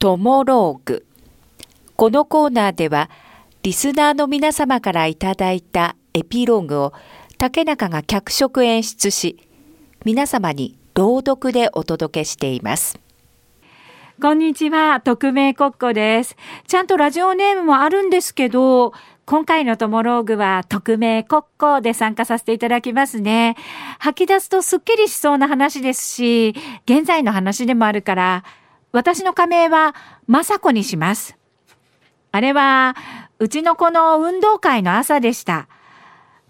トモローグ。このコーナーでは、リスナーの皆様からいただいたエピローグを竹中が脚色演出し、皆様に朗読でお届けしています。こんにちは、匿名国庫です。ちゃんとラジオネームもあるんですけど、今回のトモローグは匿名国庫で参加させていただきますね。吐き出すとすっきりしそうな話ですし、現在の話でもあるから、私の仮名は雅子にします。あれは、うちの子の運動会の朝でした。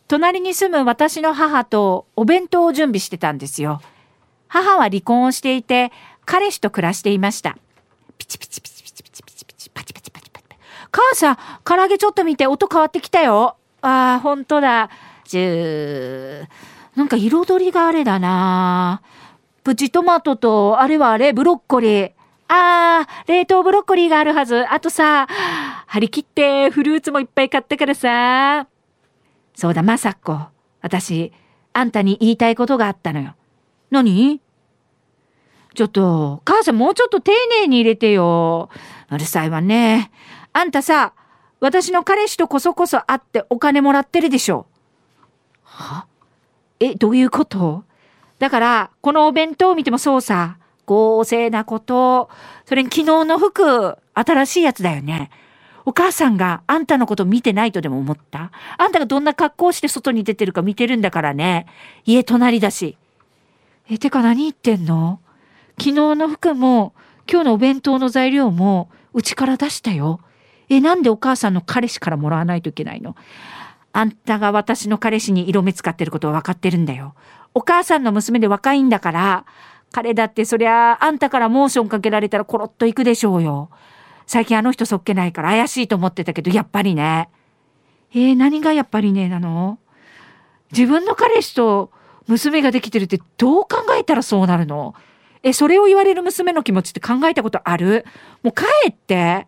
隣に住む私の母とお弁当を準備してたんですよ。母は離婚をしていて、彼氏と暮らしていました。ピチピチピチピチピチピチピチパチパチパチパチ。母さん、唐揚げちょっと見て音変わってきたよ。ああ、ほんとだ。じゅー。なんか彩りがあれだなプチトマトと、あれはあれ、ブロッコリー。ああ、冷凍ブロッコリーがあるはず。あとさ、張り切ってフルーツもいっぱい買ったからさ。そうだ、まさこ。私、あんたに言いたいことがあったのよ。何？ちょっと、母さんもうちょっと丁寧に入れてよ。うるさいわね。あんたさ、私の彼氏とこそこそ会ってお金もらってるでしょ。は？え、どういうこと？だから、このお弁当を見てもそうさ。合成なこと。それに昨日の服、新しいやつだよね。お母さんがあんたのこと見てないとでも思った？あんたがどんな格好して外に出てるか見てるんだからね。家隣だし。え、てか何言ってんの？昨日の服も、今日のお弁当の材料も、うちから出したよ。え、なんでお母さんの彼氏からもらわないといけないの？あんたが私の彼氏に色目使ってることは分かってるんだよ。お母さんの娘で若いんだから、彼だってそりゃああんたからモーションかけられたらコロッと行くでしょうよ。最近あの人そっけないから怪しいと思ってたけど、やっぱりね。えー、何がやっぱりねなの？自分の彼氏と娘ができてるってどう考えたらそうなるの？え、それを言われる娘の気持ちって考えたことある？もう帰って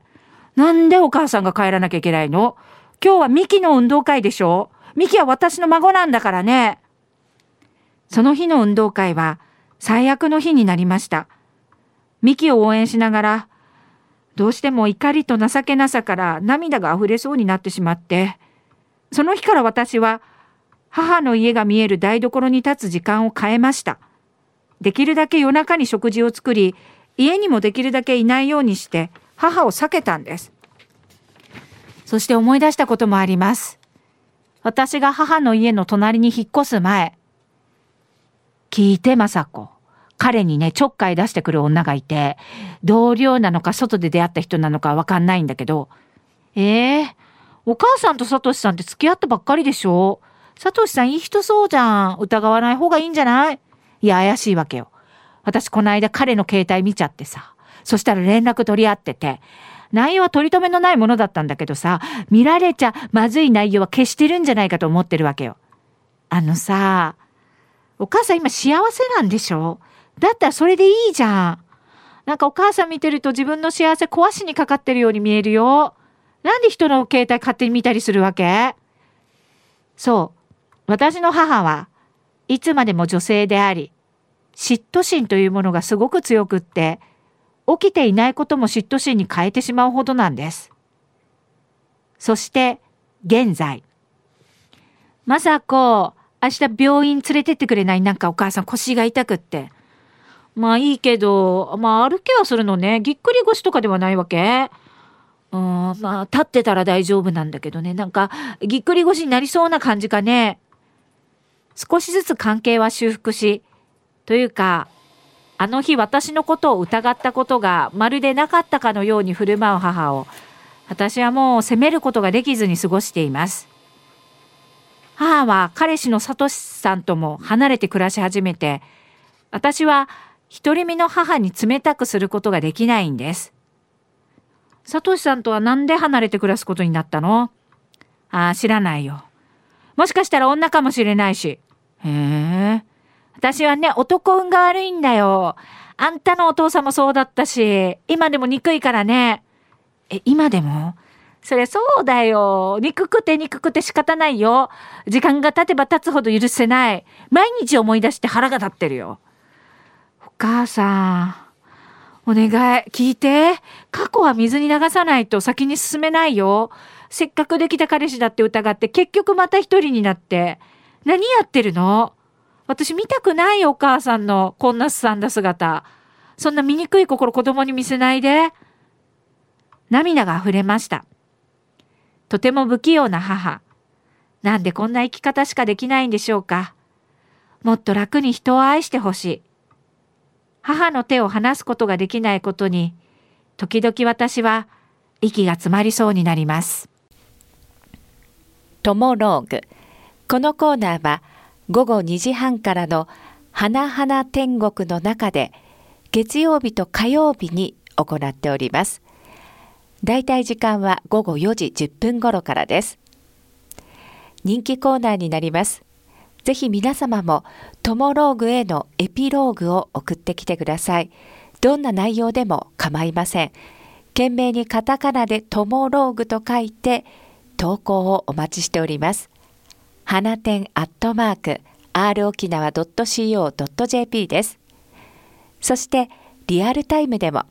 なんでお母さんが帰らなきゃいけないの？今日はミキの運動会でしょ？ミキは私の孫なんだからね。その日の運動会は最悪の日になりました。ミキを応援しながら、どうしても怒りと情けなさから涙が溢れそうになってしまって、その日から私は母の家が見える台所に立つ時間を変えました。できるだけ夜中に食事を作り、家にもできるだけいないようにして母を避けたんです。そして思い出したこともあります。私が母の家の隣に引っ越す前、聞いて、まさこ。彼にね、ちょっかい出してくる女がいて、同僚なのか外で出会った人なのかわかんないんだけど、ええー、お母さんとサトシさんって付き合ったばっかりでしょ？サトシさんいい人そうじゃん。疑わない方がいいんじゃない？いや、怪しいわけよ。私この間彼の携帯見ちゃってさ。そしたら連絡取り合ってて。内容は取り留めのないものだったんだけどさ、見られちゃまずい内容は消してるんじゃないかと思ってるわけよ。あのさ、お母さん今幸せなんでしょ？だったらそれでいいじゃん。なんかお母さん見てると自分の幸せ壊しにかかってるように見えるよ。なんで人の携帯勝手に見たりするわけ？そう。私の母はいつまでも女性であり、嫉妬心というものがすごく強くって、起きていないことも嫉妬心に変えてしまうほどなんです。そして、現在。まさこ、明日病院連れてってくれない？なんかお母さん腰が痛くって。まあいいけど、まあ歩けはするのね。ぎっくり腰とかではないわけ。うん、まあ立ってたら大丈夫なんだけどね。なんかぎっくり腰になりそうな感じかね。少しずつ関係は修復し、というか、あの日私のことを疑ったことがまるでなかったかのように振る舞う母を、私はもう責めることができずに過ごしています。母は彼氏のサトシさんとも離れて暮らし始めて、私は独り身の母に冷たくすることができないんです。サトシさんとはなんで離れて暮らすことになったの？ああ、知らないよ。もしかしたら女かもしれないし。へえ。私はね、男運が悪いんだよ。あんたのお父さんもそうだったし、今でも憎いからね。え、今でも？そりゃそうだよ。憎くて憎くて仕方ないよ。時間が経てば経つほど許せない。毎日思い出して腹が立ってるよ。お母さん、お願い、聞いて。過去は水に流さないと先に進めないよ。せっかくできた彼氏だって疑って結局また一人になって。何やってるの？私見たくない、お母さんのこんなすさんだ姿。そんな醜い心子供に見せないで。涙が溢れました。とても不器用な母。なんでこんな生き方しかできないんでしょうか。もっと楽に人を愛してほしい。母の手を離すことができないことに、時々私は息が詰まりそうになります。トモローグ。このコーナーは午後2時半からの花々天国の中で月曜日と火曜日に行っております。だいたい時間は午後4時10分頃からです。人気コーナーになります。ぜひ皆様もトモローグへのエピローグを送ってきてください。どんな内容でも構いません。懸命にカタカナでトモローグと書いて投稿をお待ちしております。花店アットマーク r 沖縄 .co.jp です。そしてリアルタイムでも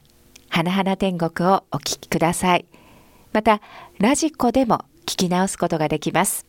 花々天国をお聞きください。またラジコでも聞き直すことができます。